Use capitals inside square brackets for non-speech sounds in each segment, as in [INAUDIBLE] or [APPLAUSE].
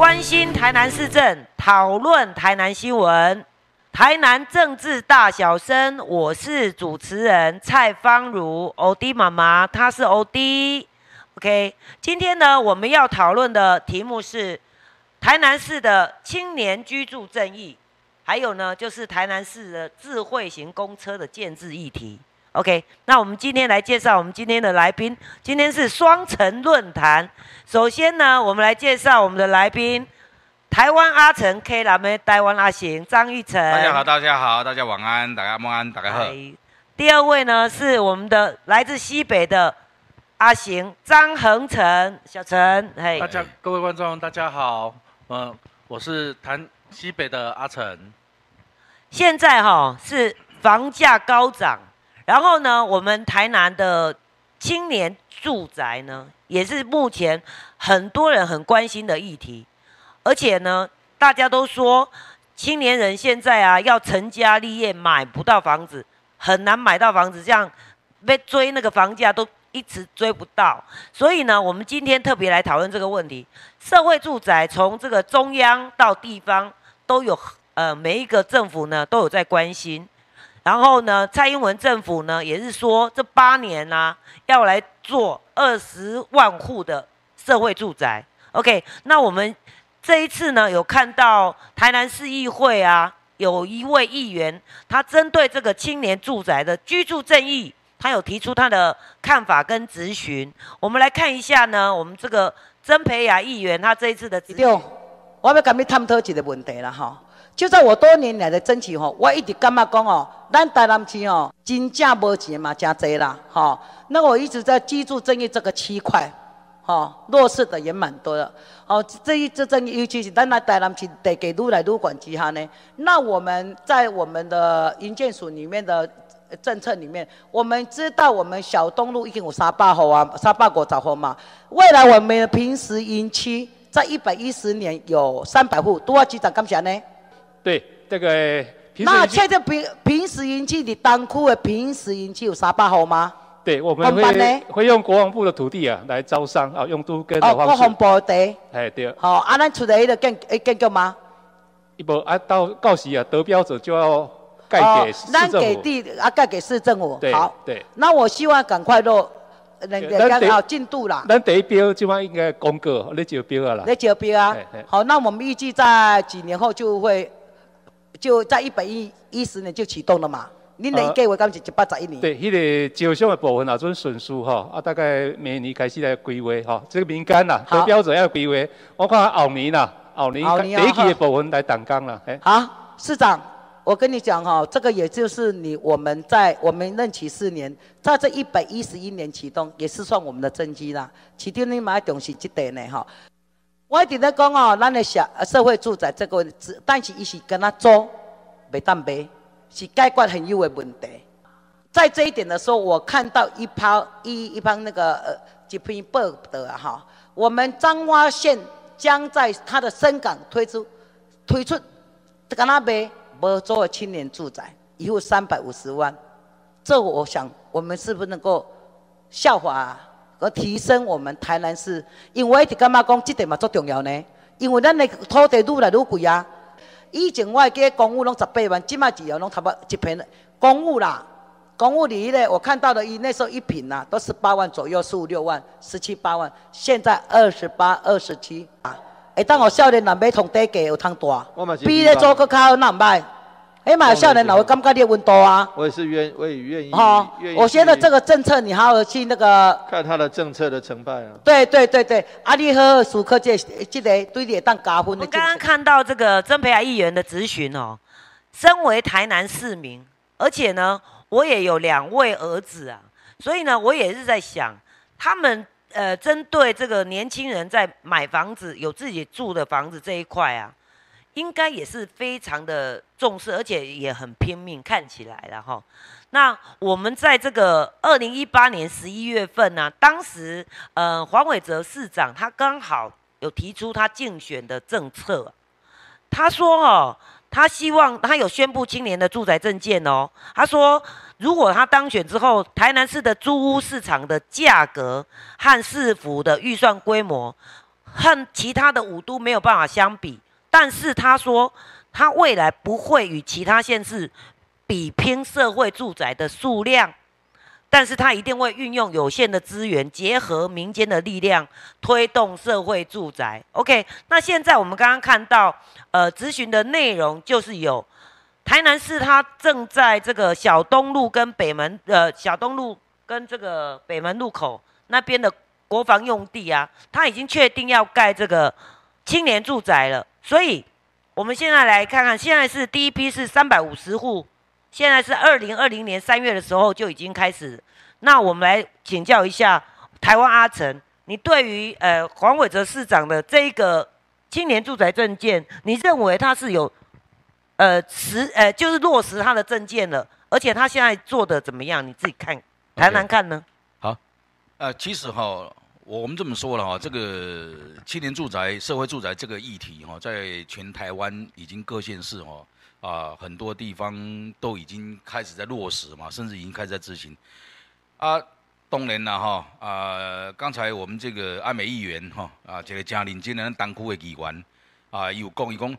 关心台南市政，讨论台南新闻，台南政治大小声。我是主持人蔡芳如，欧弟妈妈，她是欧弟。OK，今天呢，我们要讨论的题目是台南市的青年居住正义，还有呢，就是台南市的智慧型公车的建制议题。OK，那我们今天来介绍我们今天的来宾。今天是双城论坛。首先呢，我们来介绍我们的来宾，台湾阿成 K 蓝妹，台湾阿行张玉成。大家好，大家好，大家晚安，大家晚安，大家好。第二位呢是我们的来自西北的阿行张恒成，小陈。嘿，大家各位观众大家好，嗯，我是谈西北的阿成。现在哈是房价高涨。然后呢，我们台南的青年住宅呢，也是目前很多人很关心的议题。而且呢，大家都说青年人现在啊，要成家立业买不到房子，很难买到房子，这样被追那个房价都一直追不到。所以呢，我们今天特别来讨论这个问题。社会住宅从这个中央到地方都有，呃，每一个政府呢都有在关心。然后呢，蔡英文政府呢也是说，这八年呢要来做二十万户的社会住宅。OK，那我们这一次呢有看到台南市议会啊，有一位议员，他针对这个青年住宅的居住正义，他有提出他的看法跟咨询。我们来看一下呢，我们这个曾培雅议员他这一次的对，我要跟你探讨一个问题了哈。就在我多年来的争取吼，我一直感觉讲哦，咱台南市哦，真正无钱嘛，真多啦，哈。那我一直在居住正义这个区块，哈，弱势的也蛮多的。哦，这一这正义，尤其是咱来台南市得给愈来愈管之下呢，那我们在我们的营建署里面的政策里面，我们知道我们小东路已经有三百户啊，三百五十户嘛。未来我们平时营区在一百一十年有三百户，多少局长感谢呢？对，这个那确定平平时营区的单区的平时营区有啥办好吗？对，我们会会用国防部的土地啊来招商啊，用都跟的方式。哦，国防部的地。哎，对。好，啊，咱出来的建建构吗？一波啊，到到时啊得标者就要盖给市政府。咱给地啊，盖给市政府。对。好，对。那我希望赶快落。那个好进度啦。咱第一标就话应该公告，你招标啊啦。你招标啊？好，那我们预计在几年后就会。就在一百一一十年就启动了嘛？你哪一个我讲是一百十一年？对，迄个招商的部分啊，准损失哈，啊，大概明年开始来规划哈，这个民间呐，得标准要规划。我看后年呐，后年第一期的部分来动工了。好，市长，我跟你讲哈，这个也就是你我们在我们任期四年，在这一百一十一年启动，也是算我们的政绩啦。启动你买东西这点呢哈。我一直在讲哦，咱的小社会住宅这个问题，但是伊是跟他租，袂当卖，是解决很有的问题。在这一点的时候，我看到一篇一一篇那个呃一篇报道啊哈，我们彰化县将在它的深港推出推出跟他卖无租的青年住宅，一户三百五十万，这我想我们是不是能够效法？而提升我们台南市，因为我一直感觉讲这点嘛最重要呢。因为咱的土地愈来愈贵啊。以前我记公务拢十八万，即卖只要拢差不多一平公务啦，公务里咧，我看到的，伊那时候一平呐都十八万左右，十五六万，十七八万，现在二十八、二十七啊。哎，当我少年人买通地价有通大，比咧做个较难买。哎妈，少年老会感觉你温度啊？我也是愿，我也愿意。哦，我觉得这个政策你好好去那个。看他的政策的成败啊。对对对对，阿里和苏克这这个对你当加分的。我刚刚看到这个曾培雅议员的咨询哦，身为台南市民，而且呢，我也有两位儿子啊，所以呢，我也是在想，他们呃，针对这个年轻人在买房子、有自己住的房子这一块啊。应该也是非常的重视，而且也很拼命，看起来了哈。那我们在这个二零一八年十一月份呢，当时呃黄伟哲市长他刚好有提出他竞选的政策，他说哦，他希望他有宣布青年的住宅证件哦。他说，如果他当选之后，台南市的租屋市场的价格和市府的预算规模。和其他的五都没有办法相比，但是他说他未来不会与其他县市比拼社会住宅的数量，但是他一定会运用有限的资源，结合民间的力量，推动社会住宅。OK，那现在我们刚刚看到，呃，咨询的内容就是有台南市，他正在这个小东路跟北门，呃，小东路跟这个北门路口那边的。国防用地啊，他已经确定要盖这个青年住宅了，所以我们现在来看看，现在是第一批是三百五十户，现在是二零二零年三月的时候就已经开始。那我们来请教一下台湾阿成，你对于呃黄伟哲市长的这个青年住宅证件，你认为他是有呃实呃就是落实他的证件了，而且他现在做的怎么样？你自己看谈谈看呢？好，呃，其实哈。我们这么说了哈，这个青年住宅、社会住宅这个议题哈，在全台湾已经各县市哈啊很多地方都已经开始在落实嘛，甚至已经开始在执行。啊，当然了哈啊，刚才我们这个阿美议员哈啊，这个嘉林今年当区的议员啊，有讲一讲。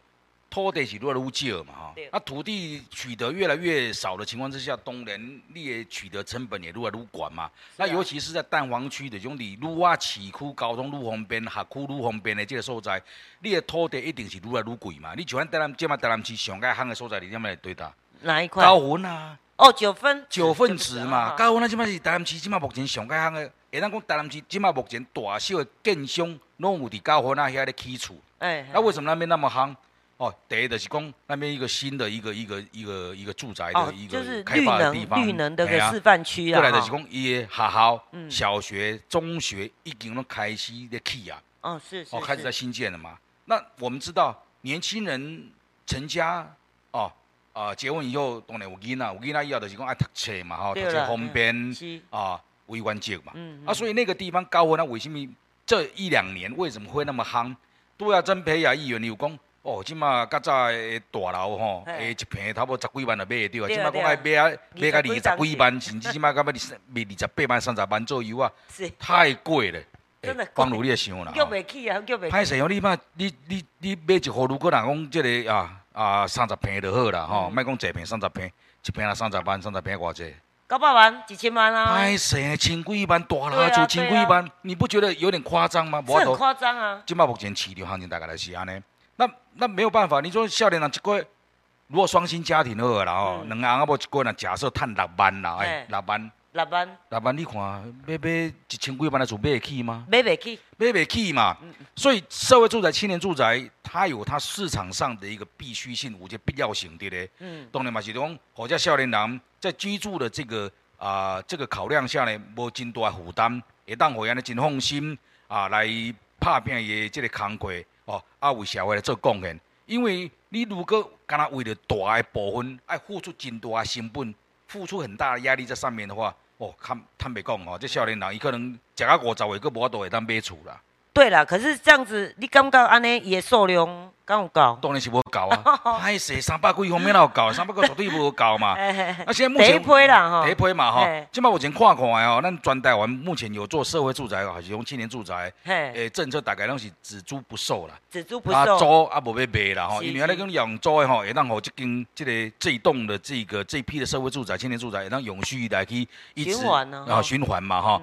土地是愈来愈少嘛，哈，那土地取得越来越少的情况之下，当然你的取得成本也愈来愈高嘛。那尤其是在蛋黄区的种你，愈啊市区、交通愈方便、学区愈方便的这个所在，你的土地一定是愈来愈贵嘛。你像咱台南、即马台南市上盖行的所在，你点来对答？哪一块？高分啊！哦，九分。九分值嘛，高分啊！即马是台南市即马目前上盖行的，会当讲台南市即马目前大小的建商拢有伫高分啊遐咧起厝。哎。那为什么那边那么夯？哦，第一就是讲那边一个新的一个一个一个一个住宅的一个开发的地方，绿能的个示范区啊。过来就是讲伊学校、小学、中学已经都开始在起啊。哦，是是。哦，开始在新建了嘛？那我们知道，年轻人成家哦啊，结婚以后当然有囡仔，有囡仔以后就是讲爱读册嘛，哈，读册方便啊，为关键嘛。嗯。啊，所以那个地方高温，那为什么这一两年为什么会那么夯？都要真培养议员有功。哦，即马较早诶大楼吼，诶，一平差不多十几万就买会着啊。即马讲爱买啊，买个二十几万，甚至即马到要二卖二十八万、三十万左右啊，[LAUGHS] 太贵了。真的，光努力想啦。叫袂起啊，叫袂。歹势哦，你嘛，你你你买一户，如果人讲即个啊啊三十平就好啦吼，莫讲一平三十平，一平啊三十万，三十平偌济？九百万、一千万啊。歹势，千几万大啦就千几万，你不觉得有点夸张吗？很夸张啊。即马目前市场行情大概来是安尼。那那没有办法，你说少年人一个月，如果双薪家庭好啦吼，两个人啊无一个月，假设赚六万啦，哎，六万，六万，六万，你看买买一千几万的厝买得起吗？买不起，买不起嘛。所以社会住宅、青年住宅，它有它市场上的一个必须性，有些必要性的咧。嗯，当然嘛是讲，或者少年人在居住的这个啊这个考量下呢，无真大负担，会当会安尼真放心啊来拍拼的这个工课。哦，啊，为社会来做贡献，因为你如果敢若为了大的部分，爱付出真大的成本，付出很大的压力在上面的话，哦，坦坦白讲哦，这少年人伊可能食到五十岁，佫无法度会当买厝啦。对啦，可是这样子，你感觉安尼伊的数量够有够？当然是无够啊！[LAUGHS] 歹势，三百几方面哪有够？三百个绝对无够嘛！那，现在目前第一批啦，哈，第一批嘛，哈。即摆目前看看哦，咱全台湾目前有做社会住宅还是用青年住宅？诶，政策大概拢是只租不售啦，只租不售。啊，租啊无要卖啦，吼。因为安尼讲养租的吼，会当互即间即个这一栋的这个这一批的社会住宅、青年住宅，会当永续来去一直啊循环嘛，哈。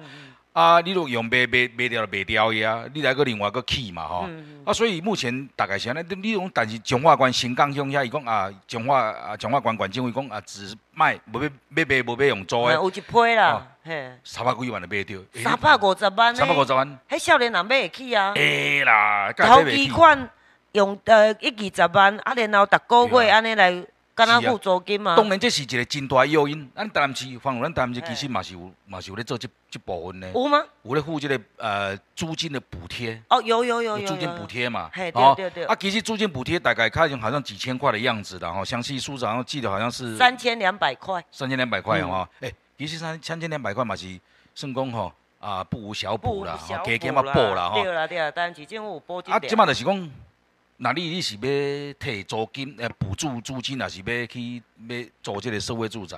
啊，你都用卖卖卖掉了卖掉的啊，你来个另外个起嘛吼。啊，所以目前大概是安尼，你讲但是中华关新港乡遐伊讲啊，中华啊中华关管政委讲啊，只卖无要要卖无要用租的。有一批啦，嘿。三百几万就卖掉。三百五十万。三百五十万。迄少年人买会起啊？会啦，头期款用呃一二十万，啊，然后逐个月安尼来。干那付租金嘛？当然，这是一个真大诱因。咱台南市，反正咱台南市其实嘛是有，嘛是有咧做这这部分的。有吗？有咧付这个呃租金的补贴。哦，有有有有。租金补贴嘛？嘿，对对对。啊，其实租金补贴大概看好像几千块的样子的哈，详细数字好像记得好像是三千两百块。三千两百块哦，哎，其实三三千两百块嘛是算讲吼啊不无小补啦，加加嘛补啦吼。对啦对啦，但是政府有补贴。啊，即嘛就是讲。那你你是要提租金，呃，补助租金，还是要去要做这个社会住宅？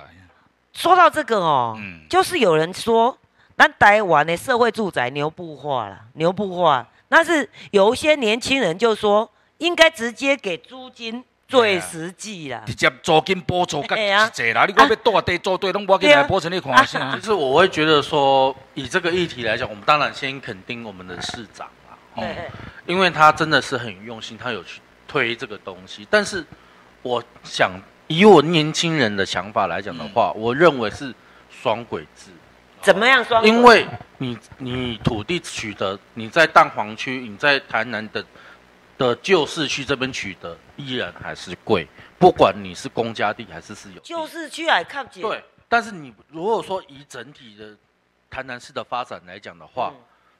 说到这个哦，嗯，就是有人说那台湾的社会住宅牛不化了，牛不化，那是有一些年轻人就说，应该直接给租金最实际啦，[LAUGHS] 直接租金补助更实际啦。你讲 [LAUGHS] 要多地租对，拢我给来补成你看下。其实我会觉得说，以这个议题来讲，我们当然先肯定我们的市长啦，哦，因为他真的是很用心，他有去推这个东西。但是我想以我年轻人的想法来讲的话，我认为是双轨制。怎么样双？因为你你土地取得，你在蛋黄区，你在台南的的旧市区这边取得，依然还是贵，不管你是公家地还是私有。旧市区还看不对，但是你如果说以整体的台南市的发展来讲的话，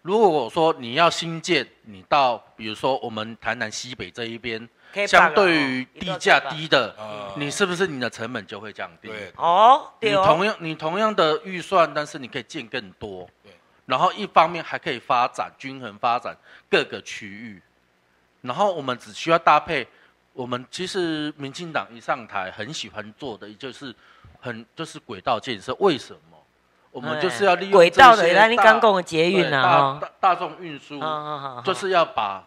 如果说你要新建，你到比如说我们台南西北这一边。相对于地价低的，你是不是你的成本就会降低？对哦，你同样你同样的预算，但是你可以建更多。对，然后一方面还可以发展均衡发展各个区域，然后我们只需要搭配。我们其实民进党一上台，很喜欢做的就是很就是轨道建设。为什么？我们就是要利用轨道的，来你刚讲的捷运啊，大大众运输，就是要把。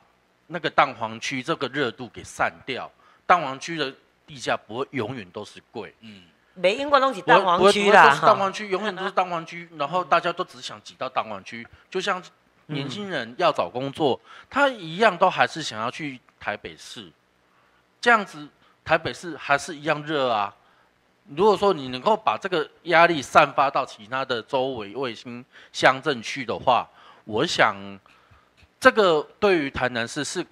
那个蛋黄区这个热度给散掉，蛋黄区的地价不会永远都是贵。嗯，没英国东西蛋黄区啦，蛋黄区永远都是蛋黄区，[LAUGHS] 然后大家都只想挤到蛋黄区，就像年轻人要找工作，他一样都还是想要去台北市，这样子台北市还是一样热啊。如果说你能够把这个压力散发到其他的周围卫星乡镇区的话，我想。这个对于台南市是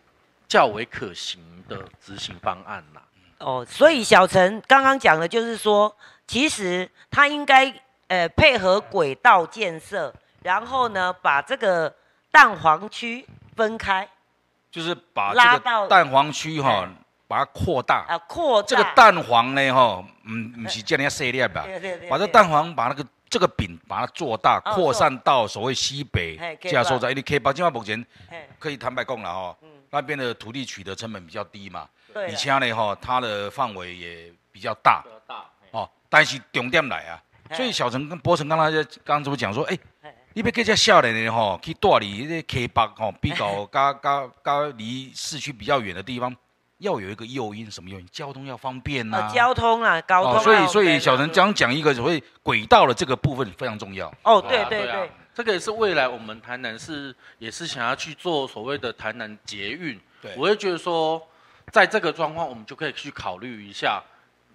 较为可行的执行方案啦。哦，所以小陈刚刚讲的就是说，其实他应该呃配合轨道建设，然后呢把这个蛋黄区分开，就是把这个蛋黄区哈把它扩大。啊扩这个蛋黄呢哈，嗯不是叫人家撕裂吧，把这蛋黄把那个。这个饼把它做大，扩散到所谓西北加收在，因为 K 八今晚目前可以坦白讲了哈，那边的土地取得成本比较低嘛，而且呢哈，它的范围也比较大，哦，但是重点来啊，所以小陈跟博成刚才刚刚怎么讲说，哎，你要给这少年的哈去大理这 K 八哈，比较加加加离市区比较远的地方。要有一个诱因，什么诱因？交通要方便呐。交通啊，高通。所以，所以小陈将讲一个所谓轨道的这个部分非常重要。哦，对对对，这个也是未来我们台南是也是想要去做所谓的台南捷运。对，我会觉得说，在这个状况，我们就可以去考虑一下。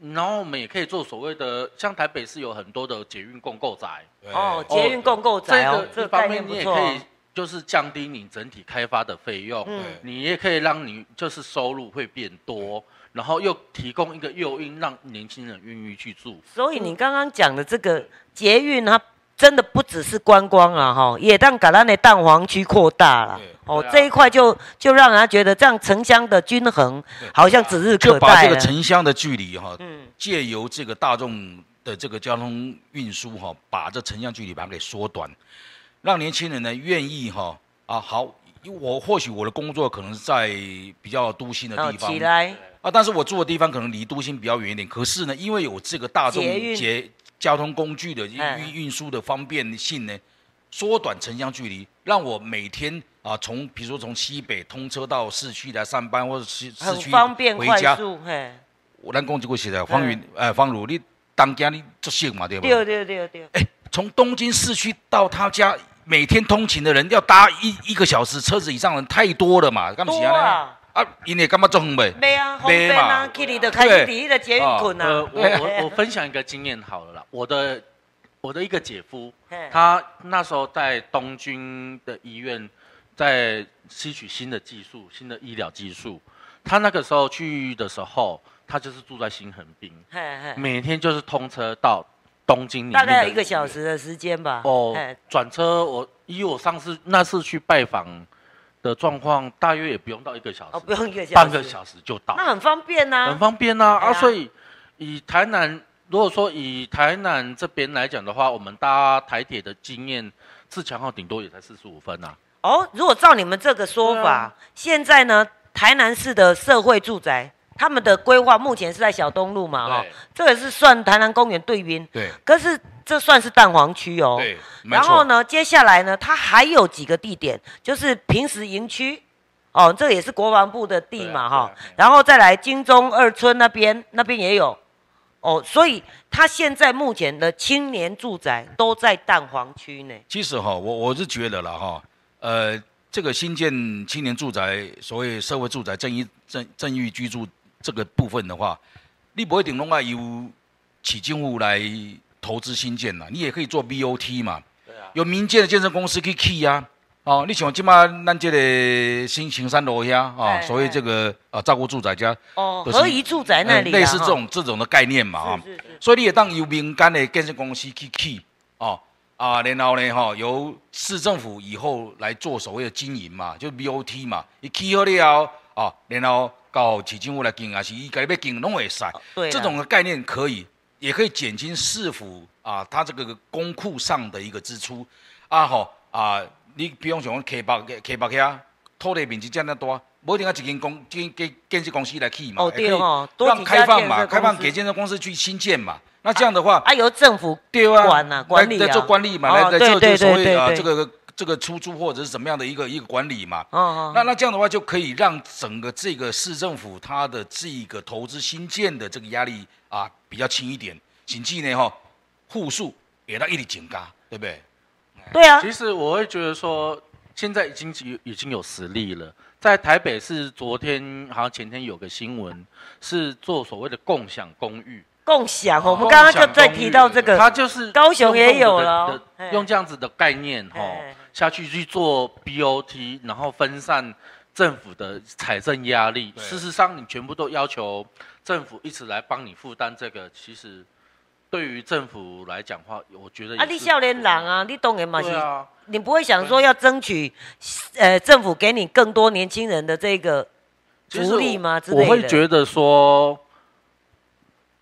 然后我们也可以做所谓的，像台北市有很多的捷运共购宅。哦，捷运共购宅哦，这方面你也可以。就是降低你整体开发的费用，嗯你也可以让你就是收入会变多，然后又提供一个诱因，让年轻人愿意去住。所以你刚刚讲的这个捷运，它真的不只是观光啊，哈，也让橄榄的蛋黄区扩大了。哦，这一块就就让人家觉得这样城乡的均衡好像指日可待。就把这个城乡的距离哈，嗯借由这个大众的这个交通运输哈，把这城乡距离把它给缩短。让年轻人呢愿意哈啊好，我或许我的工作可能是在比较都心的地方，起来啊，但是我住的地方可能离都心比较远一点。可是呢，因为有这个大众捷交通工具的运运输的方便性呢，缩短城乡距离，让我每天啊从比如说从西北通车到市区来上班，或者市市区方便回家。嘿，我咱公就会写的方云呃方如你当家你做性嘛对不？对对对对。哎。从东京市区到他家，每天通勤的人要搭一一个小时车子以上人太多了嘛？多啊！啊，因为干嘛做没？没啊，没嘛。k i t t 的开始第一的捷运困啊。我我我分享一个经验好了啦。我的我的一个姐夫，他那时候在东京的医院，在吸取新的技术、新的医疗技术。他那个时候去的时候，他就是住在新横滨，每天就是通车到。东京大概有一个小时的时间吧。哦，转车我以我上次那次去拜访的状况，大约也不用到一个小时。哦，不用一个小时，半个小时就到。那很方便呐。很方便呐啊！所以以台南，如果说以台南这边来讲的话，我们搭台铁的经验，自强号顶多也才四十五分呐。哦，如果照你们这个说法，现在呢，台南市的社会住宅。他们的规划目前是在小东路嘛，哈，这个是算台南公园对边。对。可是这算是蛋黄区哦。对，然后呢，接下来呢，它还有几个地点，就是平时营区，哦，这也是国防部的地嘛，哈、啊啊啊然后再来金钟二村那边，那边也有，哦，所以它现在目前的青年住宅都在蛋黄区内。其实哈，我我是觉得了哈，呃，这个新建青年住宅，所谓社会住宅、正义正正义居住这个部分的话，你不一定弄要由起政府来投资新建呐，你也可以做 BOT 嘛，有民间的建设公司去起啊。哦，你像今嘛咱这个新青山楼下啊，哎所谓这个啊照顾住宅家，哦，就是合宜住宅那里、类似这种这种的概念嘛啊。所以你也当由民间的建设公司去起哦。啊，然后呢哈、由市政府以后来做所谓的经营嘛，就 BOT 嘛，一起好了哦，然后到市政府来经，还是伊家己要经拢会使。对，这种的概念可以，也可以减轻市府啊，它这个公库上的一个支出。啊吼啊，你比方讲溪北溪北遐土地面积这样大，不一定要一间公建建建设公司来起嘛，哦也可以对哦多让开放嘛，开放给建设公司去新建嘛。那这样的话，啊，由政府对啊，管啊管理啊。来来做管理嘛，哦来来做对对这个所谓啊对对。这个这个出租或者是怎么样的一个一个管理嘛。哦哦，那那这样的话，就可以让整个这个市政府它的这个投资新建的这个压力啊比较轻一点，经济呢哈户数也到一直增加，对不对？对啊，其实我会觉得说，现在已经已已经有实力了。在台北市，昨天好像前天有个新闻，是做所谓的共享公寓，共享，我们共刚刚就在提到这个，它就是高雄也有了用这样子的概念哈嘿下去去做 BOT，然后分散政府的财政压力。事实上，你全部都要求政府一直来帮你负担这个，其实对于政府来讲话，我觉得啊，你少年人啊，你当然嘛是对，啊，你不会想说要争取，呃，政府给你更多年轻人的这个福利吗？之我类的。会觉得说，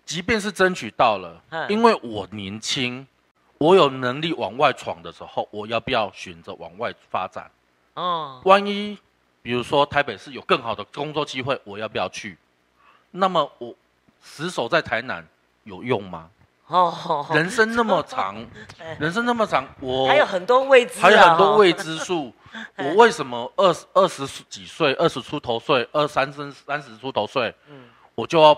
即便是争取到了嗯，因为我年轻，我有能力往外闯的时候，我要不要选择往外发展？哦，万一比如说台北市有更好的工作机会，我要不要去？那么我死守在台南有用吗？哦，人生那么长，[LAUGHS] 人生那么长，我还有很多未知啊，还有很多哦未知数。[LAUGHS] 我为什么二十二十几岁、二十出头岁、二三十三十出头岁，嗯我就要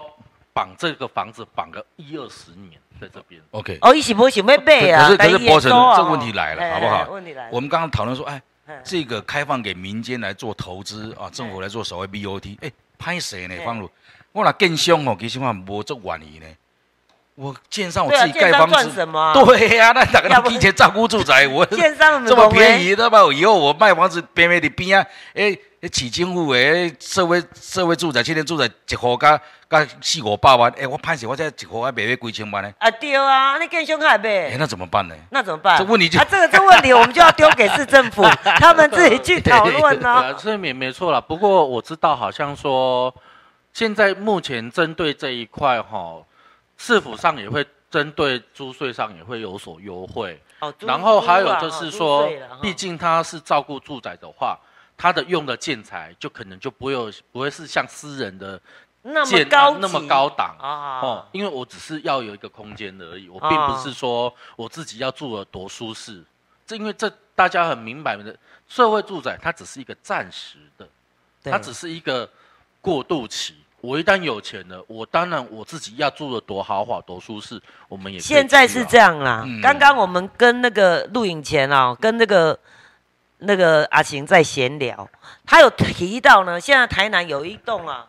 绑这个房子绑个一二十年在这边？OK，哦，一起不想要背啊，可是可是博成这问题来了哎好不好哎问题来了，我们刚刚讨论说，哎，哎这个开放给民间来做投资啊，政府来做所谓 BOT，哎，拍谁呢？哎方如，我那建商哦，其实我无这愿意呢。我建商我自己盖房子，对呀，那大要不家提前照顾住宅，我建商这么便宜，对吧？以后我卖房子边边的边啊，诶、欸，市政府的社会社会住宅、青年住宅一户加加四五百万，诶、我歹势，我这一户还卖要几千万呢？啊，对啊，那更凶还诶、买，那怎么办呢？那怎么办？这问题就啊，这个这问题我们就要丢给市政府，[LAUGHS] 他们自己去讨论对呢。[LAUGHS] 啊，这没没错啦。不过我知道，好像说现在目前针对这一块哈，市府上也会针对租税上也会有所优惠。哦，然后还有就是租说毕竟他是照顾住宅的话，它的用的建材就可能就不会有不会是像私人的那么建高那么高档啊哦，因为我只是要有一个空间而已，我并不是说我自己要住的多舒适。这因为这大家很明白的，社会住宅它只是一个暂时的，它只是一个过渡期。我一旦有钱了，我当然我自己要住的多豪华、多舒适，我们也现在是这样啦嗯。刚刚我们跟那个录影前啊，跟那个那个阿晴在闲聊，他有提到呢，现在台南有一栋啊，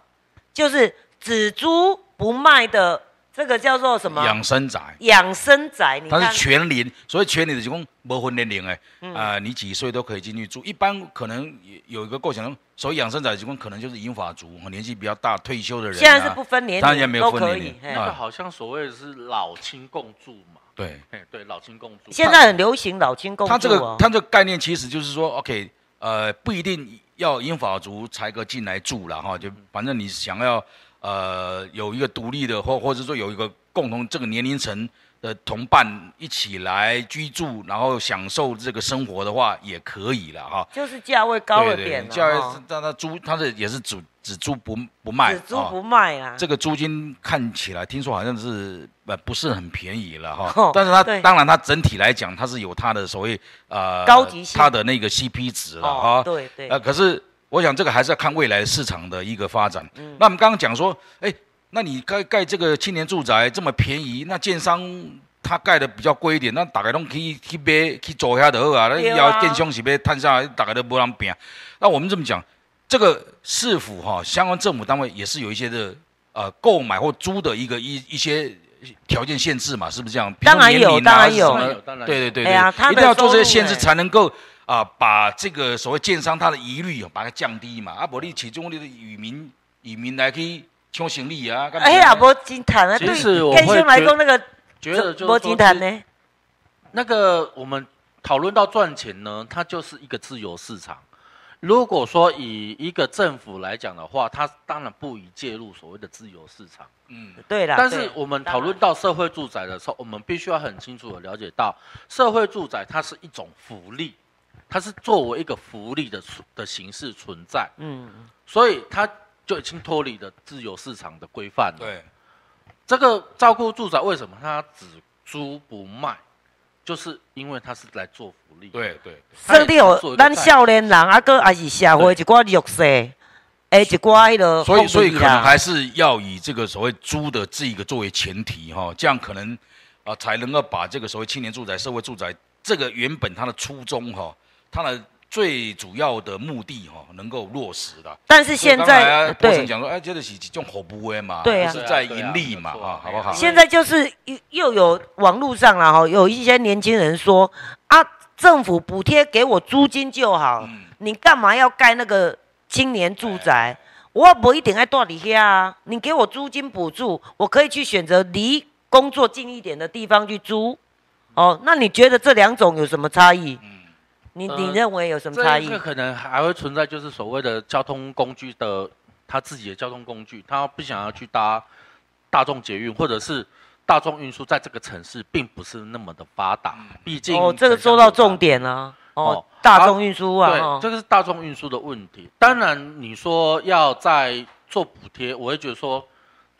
就是只租不卖的，这个叫做什么？养生宅，养生宅。你它看是全龄，所以全龄的提供不分年龄哎，嗯啊、你几岁都可以进去住。一般可能有一个构想，所谓养生宅提供可能就是银发族，年纪比较大退休的人、啊。现在是不分年当然也没龄都可以有分年龄。嘿那个啊好像所谓的是老亲共住嘛，对。哎，对，老亲共住。现在很流行老亲共住、哦。它这个他这个概念其实就是说，OK，呃，不一定要英法族才可进来住了哈，就反正你想要呃有一个独立的，或或者说有一个共同这个年龄层的同伴一起来居住，然后享受这个生活的话，也可以了哈。就是价位高了点价位哈是但它租他的也是只只租不不卖，只租不卖啊。这个租金看起来，听说好像是呃不是很便宜了哈。哦但是它当然它整体来讲，它是有它的所谓呃高级性它的那个 CP 值了哦哈。，对对呃，，可是我想这个还是要看未来市场的一个发展。嗯那我们刚刚讲说，哎，那你盖盖这个青年住宅这么便宜，那建商他盖的比较贵一点，那大概都可以去买去租下就好啊。那对啊要建商是要摊下来，大概都不让变。那我们这么讲，这个市府哈、相关政府单位也是有一些的呃购买或租的一个一一些条件限制嘛，是不是这样？当然有当然有当然有对对对一定要做这些限制，哎才能够啊、把这个所谓建商他的疑虑哦把它降低嘛。啊，不你始终你的渔民渔民来去抢行李啊，哎呀，无金谈啊，其对实我会建商来讲那个觉得就是无说是金谈呢。那个我们讨论到赚钱呢，它就是一个自由市场。如果说以一个政府来讲的话，它当然不宜介入所谓的自由市场。嗯，对啦，但是我们讨论到社会住宅的时候，我们必须要很清楚的了解到，社会住宅它是一种福利，它是作为一个福利的的形式存在，嗯，所以它就已经脱离了自由市场的规范了。对，这个照顾住宅为什么它只租不卖？就是因为他是来做福利。对对，甚至有咱少年人啊，哥也是社会一寡弱势，哎，一寡迄个所以所以可能还是要以这个所谓租的这一个作为前提哈、这样可能啊、才能够把这个所谓青年住宅、社会住宅这个原本它的初衷哈、它的最主要的目的哈、能够落实的。但是现在波神对，讲说，哎，这个是一种服务的嘛，对啊不是在盈利嘛，对啊啊啊，好不好？现在就是又又有网络上了哈，有一些年轻人说啊，政府补贴给我租金就好，嗯你干嘛要盖那个青年住宅？我不一定爱住你遐啊，你给我租金补助，我可以去选择离工作近一点的地方去租。哦，那你觉得这两种有什么差异？嗯你呃你认为有什么差异这个？可能还会存在，就是所谓的交通工具的他自己的交通工具，他不想要去搭大众捷运，或者是大众运输，在这个城市并不是那么的发达，毕竟哦，这个说到重点了。哦哦，大众运输啊，对，哦这个是大众运输的问题。当然，你说要在做补贴，我会觉得说，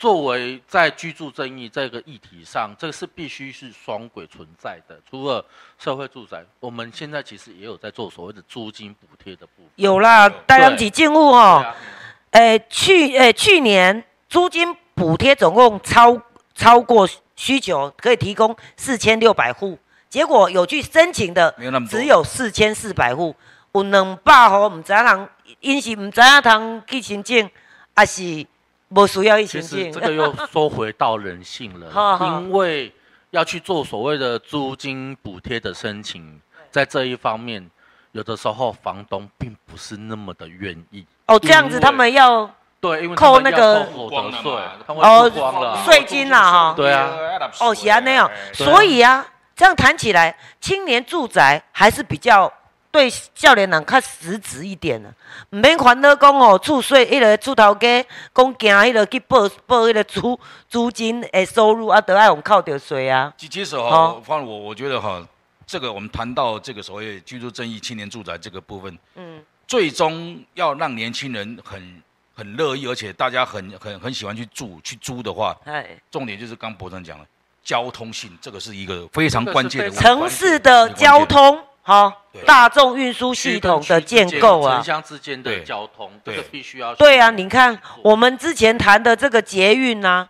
作为在居住正义这个议题上，这个是必须是双轨存在的。除了社会住宅，我们现在其实也有在做所谓的租金补贴的部分。有啦，大量级进户对哦。啊。诶，去诶去年租金补贴总共超超过需求，可以提供四千六百户，结果有去申请的没有那么多只有四千四百户，有两百户唔知影人，因是唔知影通去申请，还是无需要去申请其实这。个又说回到人性了，[LAUGHS] 因为要去做所谓的租金补贴的申请，在这一方面，有的时候房东并不是那么的愿意。哦，这样子他们要对，因为扣那个扣所得税，哦。税金啦哈。对啊，哦，是安那样，所以啊，这样谈起来，青年住宅还是比较对少年人较实质一点的，唔免烦恼讲哦，厝税迄个厝头家讲惊迄个去报报迄个租租金的收入啊，都要用扣着税啊。其其实哈好，反正我我觉得哈，这个我们谈到这个所谓居住正义、青年住宅这个部分，嗯，最终要让年轻人很很乐意，而且大家很很很喜欢去住去租的话，哎，重点就是刚博生讲了，交通性这个是一个非常关键的问题。城市的交通好，大众运输系统的建构啊。城。乡之间的交通，这对个必须要对啊，你看我们之前谈的这个捷运啊，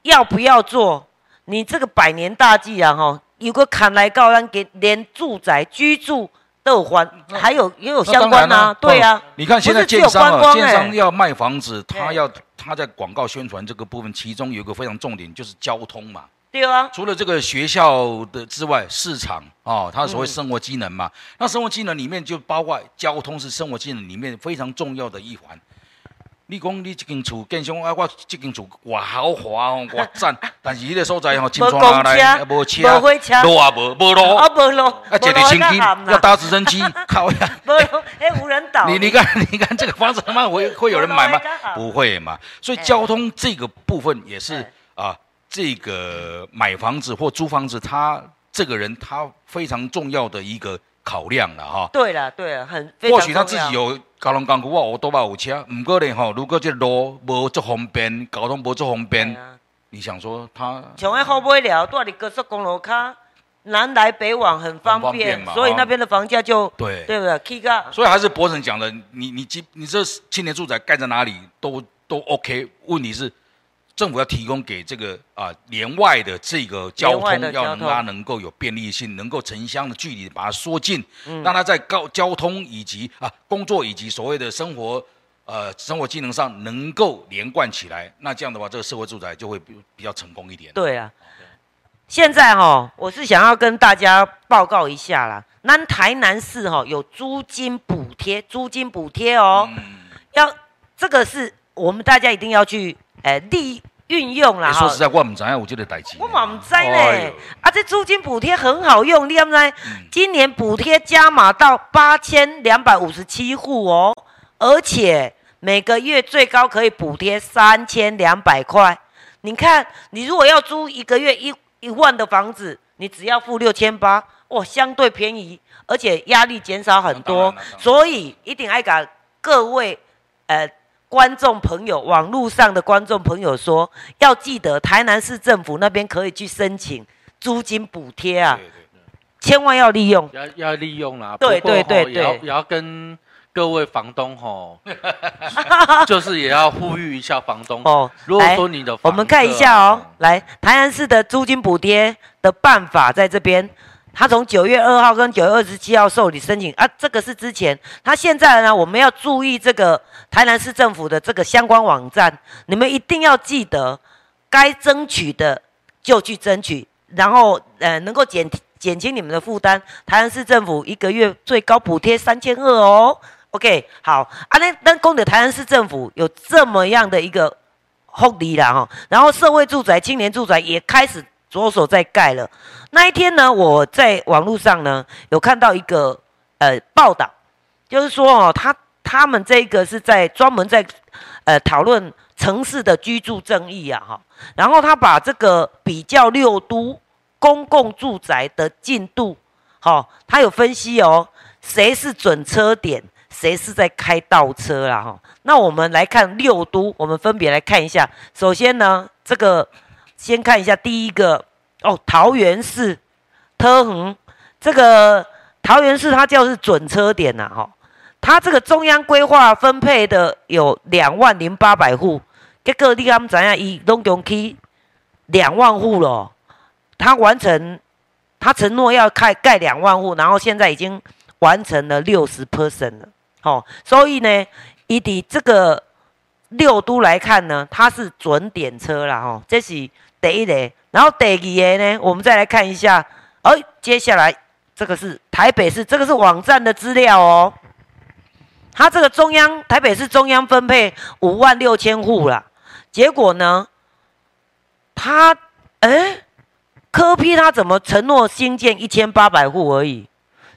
要不要做？你这个百年大计啊，哈，有个砍来告安给连住宅居住都有关，还有也有相关啊，对啊，你看现在建商建商要卖房子，他要他在广告宣传这个部分，其中有一个非常重点就是交通嘛。对啊，除了这个学校的之外，市场哦，它所谓嗯。生活机能嘛，那生活机能里面就包括交通是生活机能里面非常重要的一环。你讲你这间厝建商啊，我这间厝偌豪华哦，[LAUGHS] 偌赞，但是迄个所在吼，真无山来，公无车无火车。路也无，无路，啊，无路，啊，坐直升机要搭直升机，[LAUGHS] 靠呀！无咯，哎，无人岛，[LAUGHS] 你你看，你看这个房子他妈会会有人买吗？不会嘛。所以哎。交通这个部分也是哎。啊，这个买房子或租房子，他这个人他非常重要的一个考量了哈。对了对了，很或许他自己有交通工具我有多把有车，不过呢吼，如果这路无足方便，交通无足方便，你想说他？像爱好买了，住伫高速公路卡，南来北往很方便，所以那边的房价就对，对不对？K 个，所以还是博成讲的，你你基你这青年住宅盖在哪里都都 OK，问题是。政府要提供给这个啊连外的这个交通，要让它能够有便利性，能够城乡的距离把它缩近，让它在高交通以及啊工作以及所谓的生活呃生活技能上能够连贯起来。那这样的话，这个社会住宅就会比比较成功一点。对啊，现在哈，我是想要跟大家报告一下啦，南台南市哈有租金补贴，租金补贴哦，要这个是我们大家一定要去。诶，利运用啦说实在，我唔知影有这个代志。我嘛唔知呢。啊，这租金补贴很好用，你知唔知？今年补贴加码到八千两百五十七户哦，而且每个月最高可以补贴三千两百块。你看，你如果要租一个月一一万的房子，你只要付六千八，哇，相对便宜，而且压力减少很多。所以一定爱给各位，呃。观众朋友，网络上的观众朋友说，要记得台南市政府那边可以去申请租金补贴啊，千万要利用，要要利用啦。对对对对，也要也要跟各位房东吼，[LAUGHS] 就是也要呼吁一下房东哦。如果说你的，我们看一下哦，来台南市的租金补贴的办法在这边。他从九月二号跟九月二十七号受理申请啊，这个是之前。他现在呢，我们要注意这个台南市政府的这个相关网站，你们一定要记得，该争取的就去争取，然后呃，能够减减轻你们的负担。台南市政府一个月最高补贴三千二哦。OK，好啊，那那功德台南市政府有这么样的一个福利啦哈，然后社会住宅、青年住宅也开始。着手在盖了。那一天呢，我在网络上呢有看到一个呃报道，就是说哦，他他们这个是在专门在呃讨论城市的居住正义啊哈。然后他把这个比较六都公共住宅的进度，好，他有分析哦，谁是准车点，谁是在开倒车啦哈。那我们来看六都，我们分别来看一下。首先呢，这个。先看一下第一个哦，桃园市特横这个桃园市它叫是准车点呐哈，它这个中央规划分配的有两万零八百户，结果你他们怎样以东中区两万户了，他完成他承诺要盖盖两万户，然后现在已经完成了六十 percent 了，哦，所以呢，以底这个六都来看呢，它是准点车了哈，这是。第一个，然后第二个呢，我们再来看一下。哎，接下来这个是台北市，这个是网站的资料哦。它这个中央台北市中央分配五万六千户了，结果呢，他哎，科批他怎么承诺新建一千八百户而已？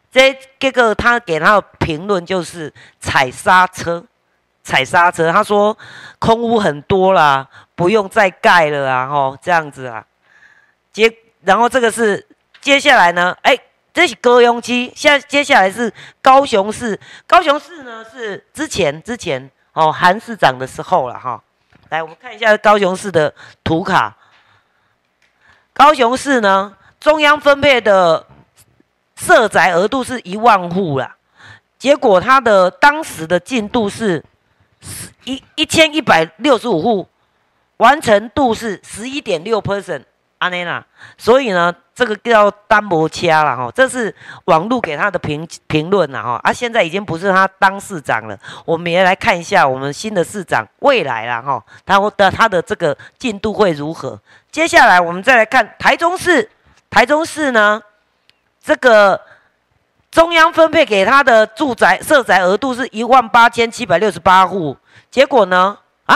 这这个他给他的评论就是踩刹车。踩刹车，他说空屋很多啦，不用再盖了啊，吼，这样子啊。接，然后这个是接下来呢，哎，这是高雄区，现在接下来是高雄市。高雄市呢是之前之前哦，韩市长的时候了哈。来，我们看一下高雄市的图卡。高雄市呢，中央分配的社宅额度是一万户啦，结果它的当时的进度是。一一千一百六十五户，完成度是十一点六 percent，安内娜。所以呢，这个叫单薄掐了哈。这是网络给他的评评论了哈。啊，现在已经不是他当市长了。我们也来看一下我们新的市长未来了哈。他的他的这个进度会如何？接下来我们再来看台中市。台中市呢，这个。中央分配给他的住宅设宅额度是一万八千七百六十八户，结果呢？啊，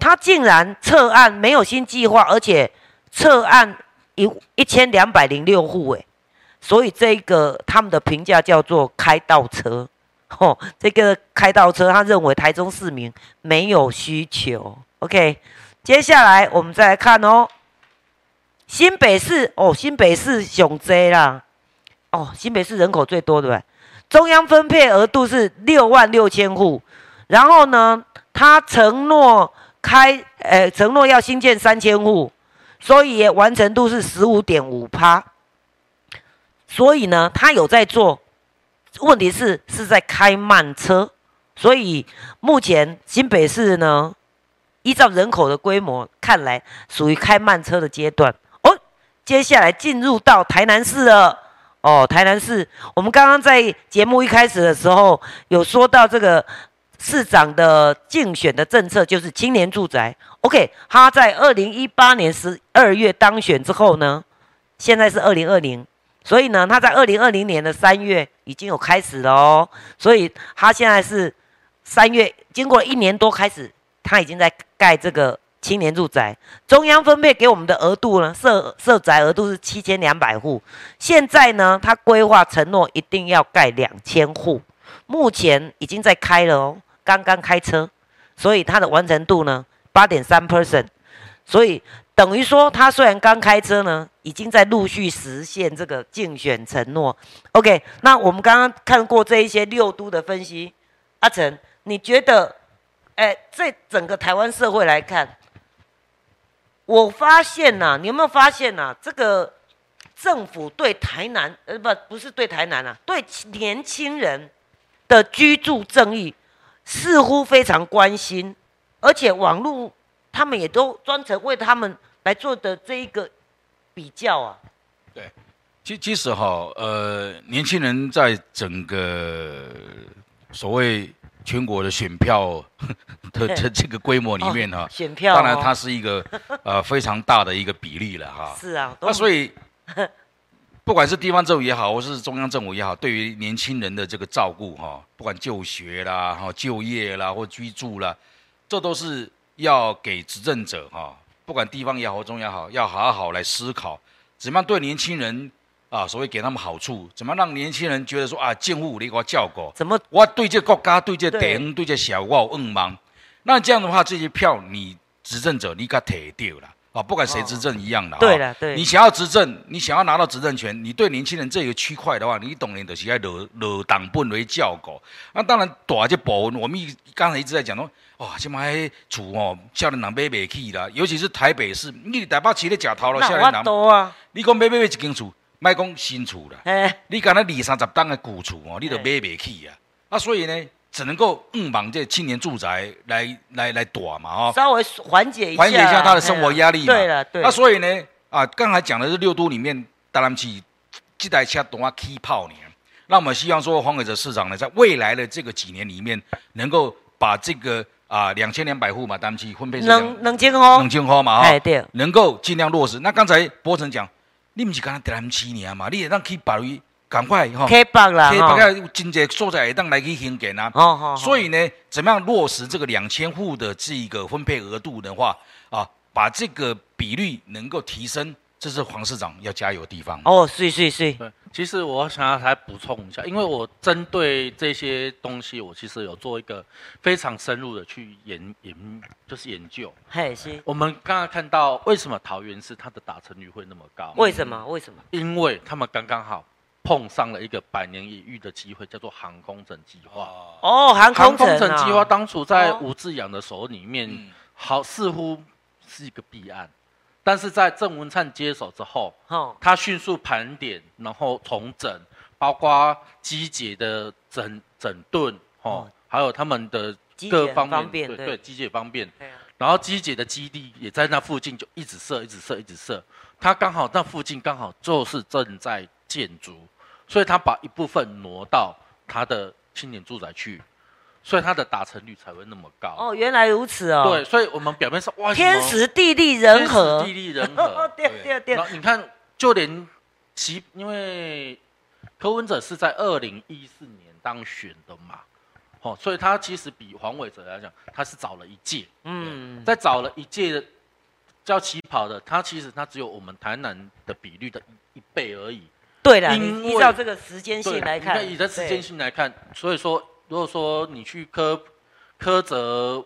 他竟然撤案没有新计划，而且撤案一一千两百零六户，诶，所以这个他们的评价叫做开倒车，吼，这个开倒车，他认为台中市民没有需求。OK，接下来我们再来看哦，新北市哦，新北市雄贼啦。哦，新北市人口最多的？中央分配额度是六万六千户，然后呢，他承诺开，呃，承诺要新建三千户，所以完成度是十五点五趴。所以呢，他有在做，问题是是在开慢车，所以目前新北市呢，依照人口的规模看来，属于开慢车的阶段。哦，接下来进入到台南市了。哦，台南市，我们刚刚在节目一开始的时候有说到这个市长的竞选的政策，就是青年住宅。OK，他在二零一八年十二月当选之后呢，现在是二零二零。所以呢，他在二零二零年的三月已经有开始了哦。所以他现在是三月，经过一年多开始，他已经在盖这个青年住宅。中央分配给我们的额度呢，设设宅额度是七千两百户。现在呢，他规划承诺一定要盖两千户，目前已经在开了哦，刚刚开车，所以他的完成度呢八点三 percent。所以等于说，他虽然刚开车呢。已经在陆续实现这个竞选承诺。OK，那我们刚刚看过这一些六都的分析，阿成，你觉得，哎，在整个台湾社会来看，我发现呐，你有没有发现呐？这个政府对台南，呃，不，不是对台南啊，对年轻人的居住正义似乎非常关心，而且网络他们也都专程为他们来做的这一个。比较啊，对，其其实哈，呃，年轻人在整个所谓全国的选票的这这个规模里面哈，选票，当然它是一个呃非常大的一个比例了哈。[LAUGHS] 是啊，那所以 [LAUGHS] 不管是地方政府也好，或是中央政府也好，对于年轻人的这个照顾哈，不管就学啦、哈就业啦或居住啦，这都是要给执政者哈。不管地方也好，中央也好，要好好来思考，怎么样对年轻人啊，所谓给他们好处，怎么让年轻人觉得说啊，政府你给我照顾，怎么我对这国家、对这地方、对这小我有恩忙，那这样的话，这些票你执政者你给提掉了啊，不管谁执政一样的。对了，对，你想要执政，你想要拿到执政权，你对年轻人这个区块的话，你懂然就是要落落党本为教狗。那当然，大这部分，我们刚才一直在讲说。哇，现在迄厝哦，少年人买不起啦，尤其是台北市，你台北市咧食头了，少年人。多啊！你讲买买买一间厝，卖讲新厝啦。你讲那二三十栋的古厝哦，你都买不起啊。啊，所以呢，只能够硬绑这青年住宅来来来躲嘛，哦。稍微缓解一下，缓解一下他的生活压力嘛。对了，对。那所以呢，啊，刚才讲的是六都里面，当然起这台车懂啊起泡呢。那我们希望说，黄伟哲市长呢，在未来的这个几年里面，能够把这个。啊，两千两百户嘛，单期分配是两两千户，两千户嘛，哈，能够尽量落实。那刚才波成讲，你不是刚刚单七年嘛，你也让去把位赶快哈，开放了，开放个经济所在，当来去兴建啊。哦哦。所以呢，怎么样落实这个两千户的这个分配额度的话，啊，把这个比率能够提升。这是黄市长要加油的地方哦，是是是。对，其实我想要来补充一下，因为我针对这些东西，我其实有做一个非常深入的去研研，就是研究。嘿，是。我们刚刚看到为什么桃园市它的打成率会那么高？为什么？为什么？因为他们刚刚好碰上了一个百年一遇的机会，叫做航空城计划。哦，航空城计划当初在吴志阳的手里面，好似乎是一个弊案。但是在郑文灿接手之后，他迅速盘点，然后重整，包括机姐的整整顿，哦，还有他们的各方面，对对，机械方便。然后机姐的基地也在那附近，就一直设，一直设，一直设。他刚好那附近刚好就是正在建筑，所以他把一部分挪到他的青年住宅去。所以他的达成率才会那么高哦，原来如此哦。对，所以我们表面上哇，天时地利人和，地利人和，对对对。你看，就连其因为柯文哲是在二零一四年当选的嘛，哦，所以他其实比黄伟哲来讲，他是早了一届，嗯，在早了一届的叫起跑的，他其实他只有我们台南的比率的一一倍而已。对的，依照这个时间性来看，以这时间性来看，所以说。如果说你去苛苛责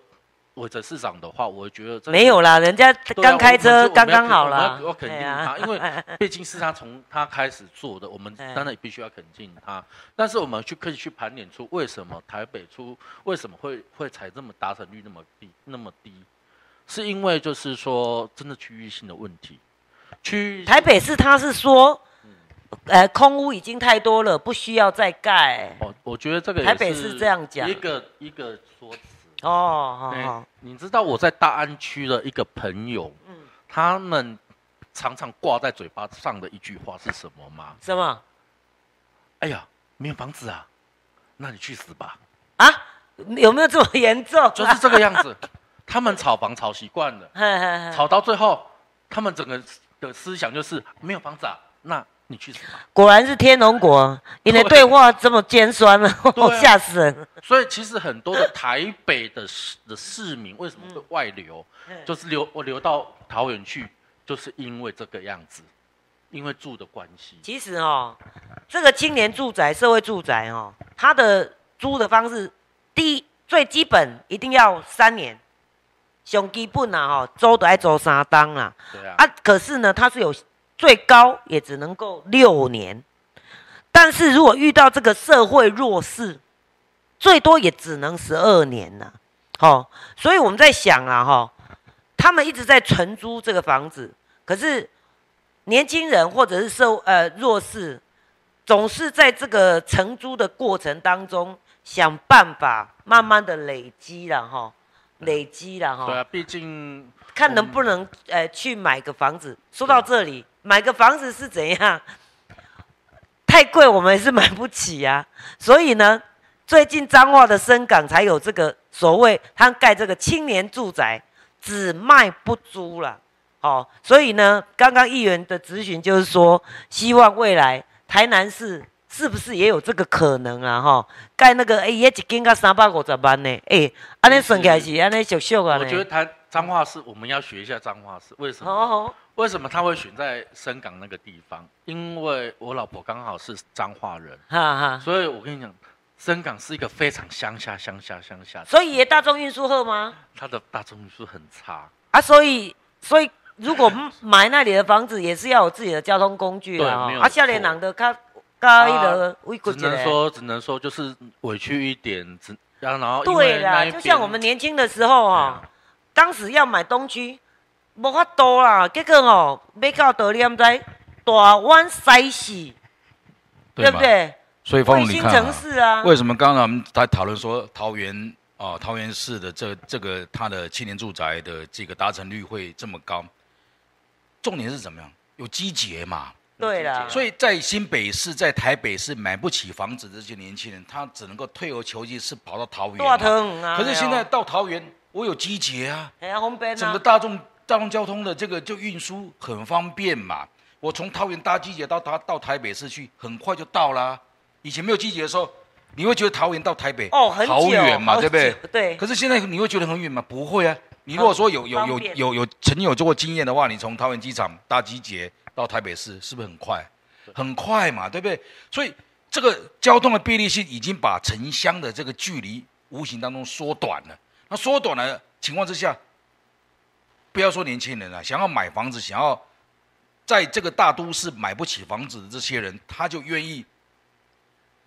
伟哲市长的话，我觉得没有啦，人家刚开车刚刚好啦。我肯定他，因为 [LAUGHS] 毕竟是他从他开始做的，我们当然也必须要肯定他。但是我们去可以去盘点出为什么台北出为什么会会才这么达成率那么低那么低，是因为就是说真的区域性的问题。区台北市他是说。呃，空屋已经太多了，不需要再盖。哦，我觉得这个台北是这样讲，一个一个说辞。哦，好，你知道我在大安区的一个朋友，嗯，他们常常挂在嘴巴上的一句话是什么吗？什么？哎呀，没有房子啊，那你去死吧！啊，有没有这么严重？就是这个样子，[LAUGHS] 他们炒房炒习惯了，炒到最后，他们整个的思想就是没有房子啊，那。你去死吧！果然是天龙国，[LAUGHS] 你的对话这么尖酸 [LAUGHS] 了，吓死人。所以其实很多的台北的市的市民为什么会外流，就是流我流到桃园去，就是因为这个样子，因为住的关系。其实哦，这个青年住宅、社会住宅哦，它的租的方式，第一最基本一定要三年，上基本啊，吼，租都爱租三档啦。对啊。啊，可是呢，它是有。最高也只能够六年，但是如果遇到这个社会弱势，最多也只能十二年了。哦，所以我们在想啊，哈，他们一直在承租这个房子，可是年轻人或者是受呃弱势，总是在这个承租的过程当中想办法慢慢的累积了哈，累积了哈。对啊，毕竟看能不能呃去买个房子。说到这里。买个房子是怎样？太贵，我们是买不起呀。所以呢，最近彰化的深港才有这个所谓，他盖这个青年住宅，只卖不租了。哦，所以呢，刚刚议员的咨询就是说，希望未来台南市是不是也有这个可能啊？哈，盖那个哎，也一间个三百五十万呢？哎，安尼算起来是安尼俗俗啊？我觉得台彰化市，我们要学一下彰化市，为什么？为什么他会选在深港那个地方？因为我老婆刚好是彰化人，哈哈，所以我跟你讲，深港是一个非常乡下、乡下、乡下。所以大众运输好吗？他的大众运输很差啊，所以所以如果买那里的房子，也是要有自己的交通工具啊。啊，少年人的他高一的只能说，只能说就是委屈一点，只然后对啦，就像我们年轻的时候啊，当时要买东区。无法多啦，结果哦，要到道理唔知大湾塞死，对不对？所以，凤你看啊，为什么刚刚我们在讨论说桃园啊，桃园市的这这个它的青年住宅的这个达成率会这么高？重点是怎么样？有机结嘛？对啦，所以在新北市、在台北市买不起房子的这些年轻人，他只能够退而求其次，跑到桃园。可是现在到桃园，我有机结啊，整个大众。大众交通的这个就运输很方便嘛，我从桃园搭机捷到到到台北市去，很快就到啦。以前没有机捷的时候，你会觉得桃园到台北哦很好远嘛，对不对？对。可是现在你会觉得很远吗？不会啊。你如果说有有有有有曾经有做过经验的话，你从桃园机场搭机捷到台北市，是不是很快？很快嘛，对不对？所以这个交通的便利性已经把城乡的这个距离无形当中缩短了。那缩短了情况之下。不要说年轻人了，想要买房子，想要在这个大都市买不起房子的这些人，他就愿意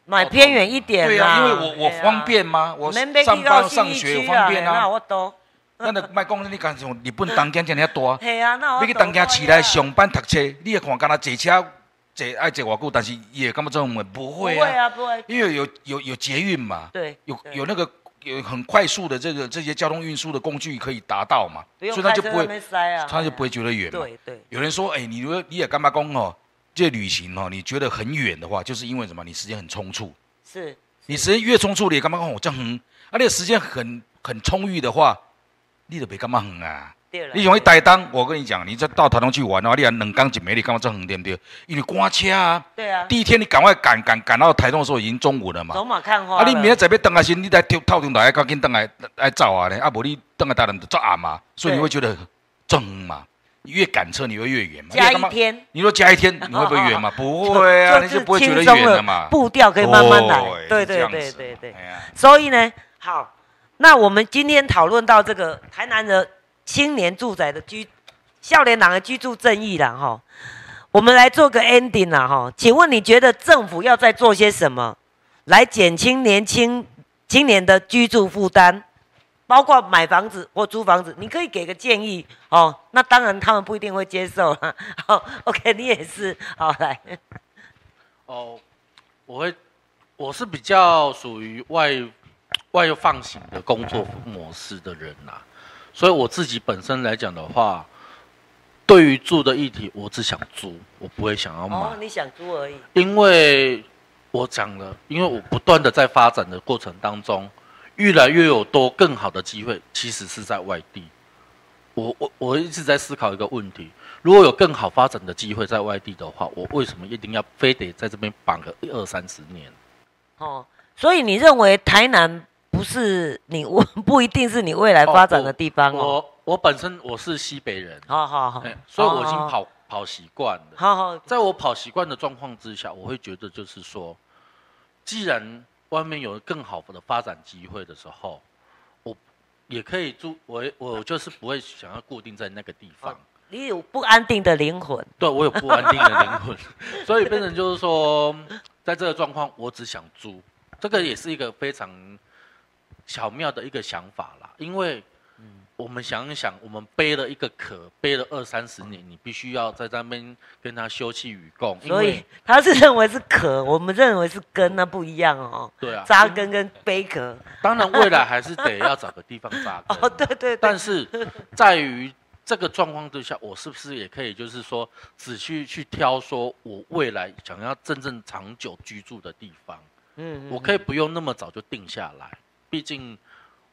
买偏远一点。对啊，因为我我方便吗？我上班上学方便啊。那那卖讲你讲从日本东京这样多，你 [LAUGHS] 去东京起来上班读车，你也看，干那坐车坐爱坐偌久，但是也干嘛这种不会啊？不会，因为有有有捷运嘛，对，有有那个。有很快速的这个这些交通运输的工具可以达到嘛，所以他就不会，他就不会觉得远嘛。对对。有人说，哎，你如果你也干嘛工哦，这旅行哦，你觉得很远的话，就是因为什么？你时间很充促。是。你时间越充促，你干嘛工我这样很，而且时间很很充裕的话，你都别干嘛很啊。你容易带当，我跟你讲，你再到台东去玩的话，你还冷刚几没你干嘛这横对不对？因为刮车啊。对啊。第一天你赶快赶赶赶到台东的时候已经中午了嘛。走马看花。啊，你明天再要等下时，你再跳套中台，赶紧等来来走啊咧。啊，无你等下大人就作暗嘛，所以你会觉得正嘛。越赶车你会越远嘛。加一天。你说加一天你会不会远嘛？[LAUGHS] 不会啊，你就不会觉得远了嘛。步调可以慢慢来。对对对对对。所以呢，好。那我们今天讨论到这个台南的青年住宅的居，笑脸党的居住正义了哈，我们来做个 ending 啦哈，请问你觉得政府要在做些什么，来减轻年轻青年的居住负担，包括买房子或租房子，你可以给个建议哦。那当然他们不一定会接受了。好，OK，你也是，好来。哦，我会，我是比较属于外。外放型的工作模式的人呐，所以我自己本身来讲的话，对于住的议题，我只想租，我不会想要买。哦，你想租而已。因为我讲了，因为我不断的在发展的过程当中，越来越有多更好的机会，其实是在外地。我我我一直在思考一个问题：如果有更好发展的机会在外地的话，我为什么一定要非得在这边绑个一二三十年？哦，所以你认为台南？不是你，我不一定是你未来发展的地方哦。我我本身我是西北人，好好好，所以我已经跑跑习惯了。好好，在我跑习惯的状况之下，我会觉得就是说，既然外面有更好的发展机会的时候，我也可以住。我我就是不会想要固定在那个地方。你有不安定的灵魂。对，我有不安定的灵魂，[LAUGHS] 所以变成就是说，在这个状况，我只想租。这个也是一个非常。巧妙的一个想法啦，因为，我们想一想，我们背了一个壳，背了二三十年，你必须要在那边跟他休戚与共。所以他是认为是壳，我们认为是根，那不一样哦。[LAUGHS] 对啊，扎根跟背壳。当然，未来还是得要找个地方扎根。[LAUGHS] 哦，对对。但是，在于这个状况之下，我是不是也可以，就是说，仔细去挑说我未来想要真正长久居住的地方？嗯，我可以不用那么早就定下来。毕竟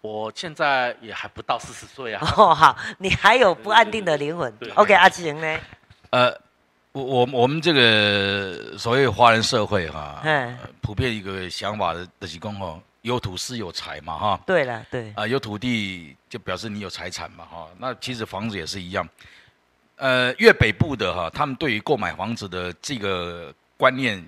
我现在也还不到四十岁啊。[LAUGHS] 哦，好，你还有不安定的灵魂。OK，阿晴呢？呃，我我我们这个所谓华人社会哈，嗯，普遍一个想法的的是讲哈，有土是有财嘛哈。对了，对。啊，有土地就表示你有财产嘛哈。那其实房子也是一样。呃，越北部的哈，他们对于购买房子的这个观念，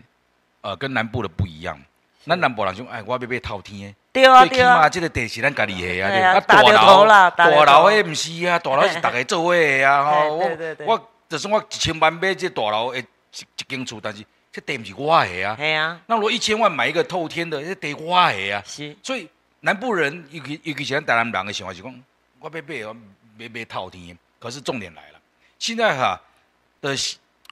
呃，跟南部的不一样。那南部人就，哎，我要被套天。对啊，对啊，这个地是咱家己的啊，啊，大楼，大楼诶，毋是啊，大楼是大家做伙的啊，[LAUGHS] 吼，我，我，就算我一千万买这大楼的，一一间厝，但是这地毋是我的啊，系啊，那如果一千万买一个透天的，这地我的啊，是，所以南部人尤其尤其是咱台南人的想法是讲，我要买哦，买买套天，可是重点来了，现在哈的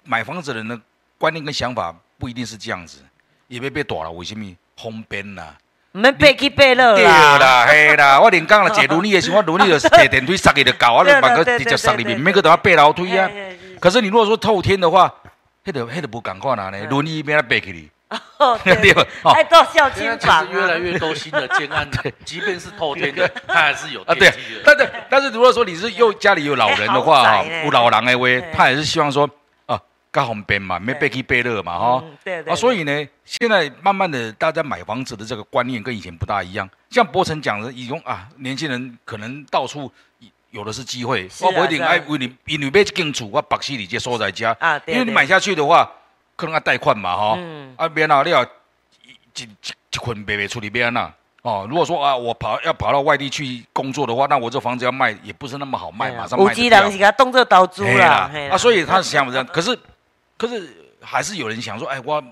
买房子的人的观念跟想法不一定是这样子，也要买大楼，为什么方便呐？唔免爬起爬落啦。对啦，系啦，[LAUGHS] 我连讲啦，坐轮椅的时候，我轮椅就坐电梯上去就够，[LAUGHS] 我就把个直接上里面，免个都要爬楼梯啊。可是你如果说透天的话，迄个迄个不赶快拿呢，轮椅免得爬起哩。[LAUGHS] 对吧？还到校庆房。越来越多新的建案，即便是透天的，它还是有啊。对，但是但是如果说你是又家里有老人的话哈，有老人的话，他也是希望说。较方便嘛，没背起背热嘛，哈。对对。啊，所以呢，现在慢慢的，大家买房子的这个观念跟以前不大一样。像博成讲的，以前啊，年轻人可能到处有的是机会。我不一定爱为你，因为买一间厝，我白西里这所在家。啊，对。因为你买下去的话，可能要贷款嘛，哈。嗯。啊，别哪，你要一一一捆白白处理别哪。哦，如果说啊，我跑要跑到外地去工作的话，那我这房子要卖也不是那么好卖，马上卖掉。五 G 人是给他动这刀租啦。啊，所以他想这样，[LAUGHS] 可是。可是还是有人想说，哎，我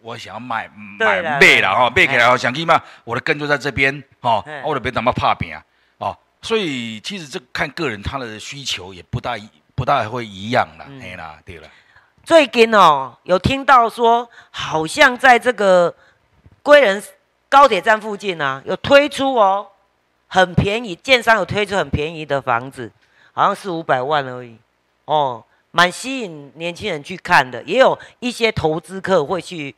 我想要买买卖了哈，卖起来想起嘛，我的根就在这边哈，我的别怎么怕扁啊，哦，所以其实这看个人他的需求也不大不大会一样啦，哎啦，对了。最近哦，有听到说，好像在这个归仁高铁站附近啊，有推出哦，很便宜，建商有推出很便宜的房子，好像四五百万而已，哦。蛮吸引年轻人去看的，也有一些投资客会去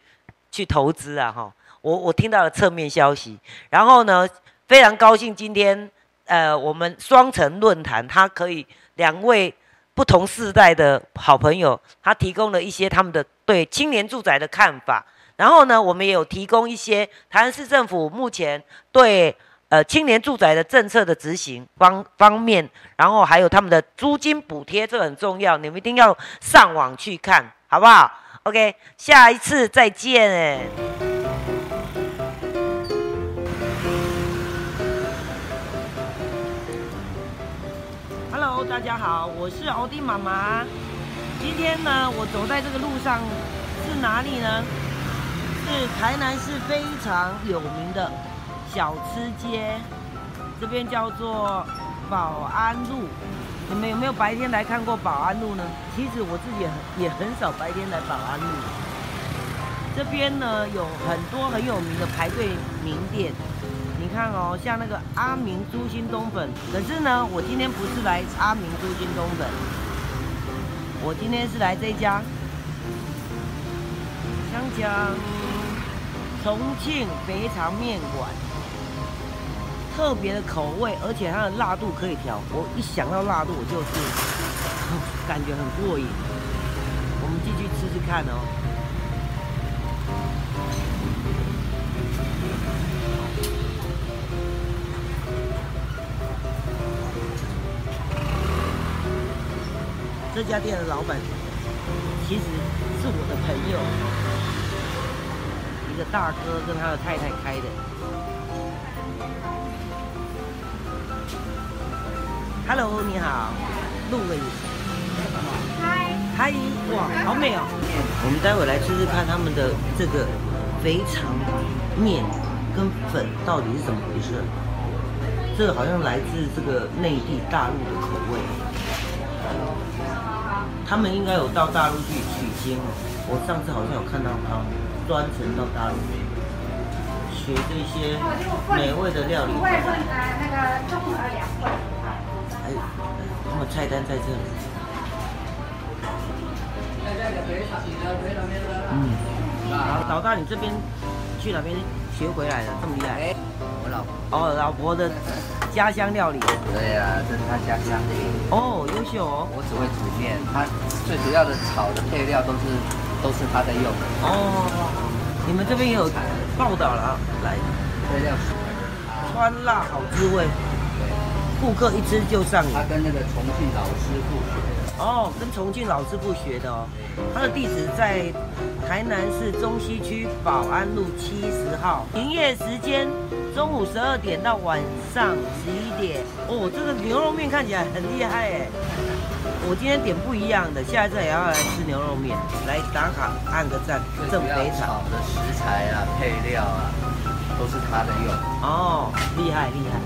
去投资啊，哈。我我听到了侧面消息，然后呢，非常高兴今天呃我们双城论坛，他可以两位不同世代的好朋友，他提供了一些他们的对青年住宅的看法，然后呢，我们也有提供一些台湾市政府目前对。呃青年住宅的政策的执行方方面，然后还有他们的租金补贴，这很重要，你们一定要上网去看，好不好？OK，下一次再见。Hello，大家好，我是奥迪妈妈。今天呢，我走在这个路上是哪里呢？是台南市非常有名的小吃街，这边叫做保安路。你们有没有白天来看过保安路呢？其实我自己也很少白天来保安路。这边呢有很多很有名的排队名店，你看哦，像那个阿明猪心冬粉。可是呢，我今天不是来阿明猪心冬粉，我今天是来这家香江重庆肥肠面馆。特别的口味，而且它的辣度可以调。我一想到辣度，我就是 [LAUGHS] 感觉很过瘾。我们继续吃吃看哦。这家店的老板其实是我的朋友，一个大哥跟他的太太开的。Hello，你好，录个影。嗨，嗨，哇，好美哦！我们待会来吃吃看他们的这个肥肠面跟粉到底是怎么回事。这个好像来自这个内地大陆的口味，他们应该有到大陆去取经。我上次好像有看到他专程到大陆学这些美味的料理。外那个中。菜单在这里。嗯，好，老大，你这边去哪边学回来的？这么厉害？我老婆。哦，老婆的家乡料理。对呀，这是他家乡的。哦，优秀哦。我只会煮面，他最主要的炒的配料都是都是他在用。哦，你们这边也有报道了，来，配料川辣好滋味。顾客一吃就上瘾。他跟那个重庆老师傅学的。哦，跟重庆老师傅学的哦。他的地址在台南市中西区保安路七十号，营业时间中午十二点到晚上十一点。哦，这个牛肉面看起来很厉害哎。我今天点不一样的，下一次也要来吃牛肉面，来打卡按个赞。正肥炒的食材啊，配料啊，都是他的用。哦，厉害厉害。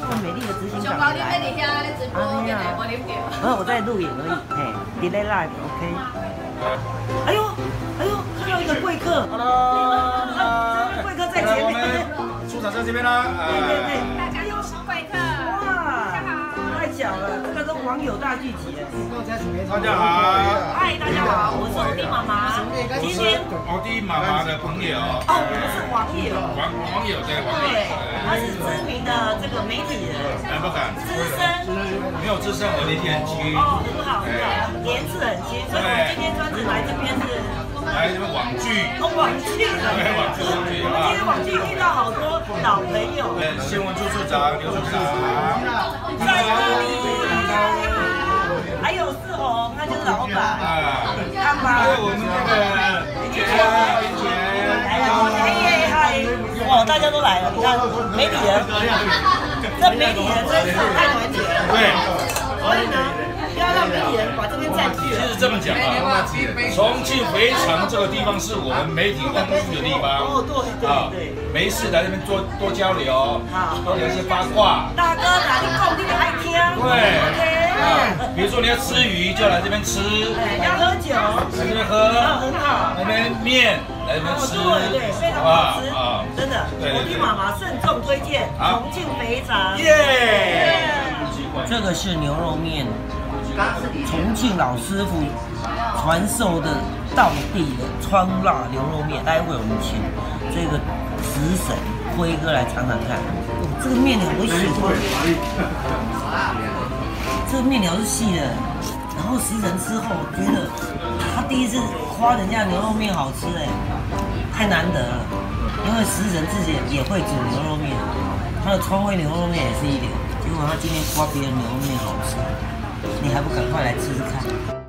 这么美丽的执行长来，啊，你啊，我在录影而已，[LAUGHS] 嘿，delay live，OK。哎呦，哎呦，看到一个贵客，Hello，[LAUGHS] 贵客在前面，出场在这边啦，对对对，这个是网友大聚集。大家好，嗨，大家好，我是奥迪妈妈，今天奥迪妈妈的朋友，哦，我们是网友，网网友对网友，他是知名的这个媒体人，不敢，资深，没有资深，我年纪很轻，哦，很好，很好，年纪很轻，所以我今天专程来这边是来什么网剧，哦，网剧，网剧，网剧，我们今天网剧遇到好多老朋友，新闻处处长刘处长，在哪里？还有四红，他就是老板。啊，看吧。还有我们那个林姐，林姐，嗨嗨，哇，大家都来了，你看媒体人，这媒体人真是太团结了。对，所以呢。要让媒体人把这边占据。其实这么讲啊，重庆肥肠这个地方是我们媒体关注的地方。哦，对对对。没事来这边多多交流，好，多聊一些八卦。大哥哪里讲你爱听？对。啊，比如说你要吃鱼，就来这边吃。要喝酒，来这边喝。很好。那边面，来这边吃。对对，非常好吃。啊，真的。我听妈妈慎重推荐重庆肥肠。耶。这个是牛肉面。重庆老师傅传授的道地的川辣牛肉面，待会我们请这个食神辉哥来尝尝看。这个面条我喜欢，这个面条是细的，然后食神之后觉得他第一次夸人家牛肉面好吃哎，太难得了。因为食神自己也会煮牛肉面，他的川味牛肉面也是一流，结果他今天夸别人牛肉面好吃。你还不赶快来吃吃看？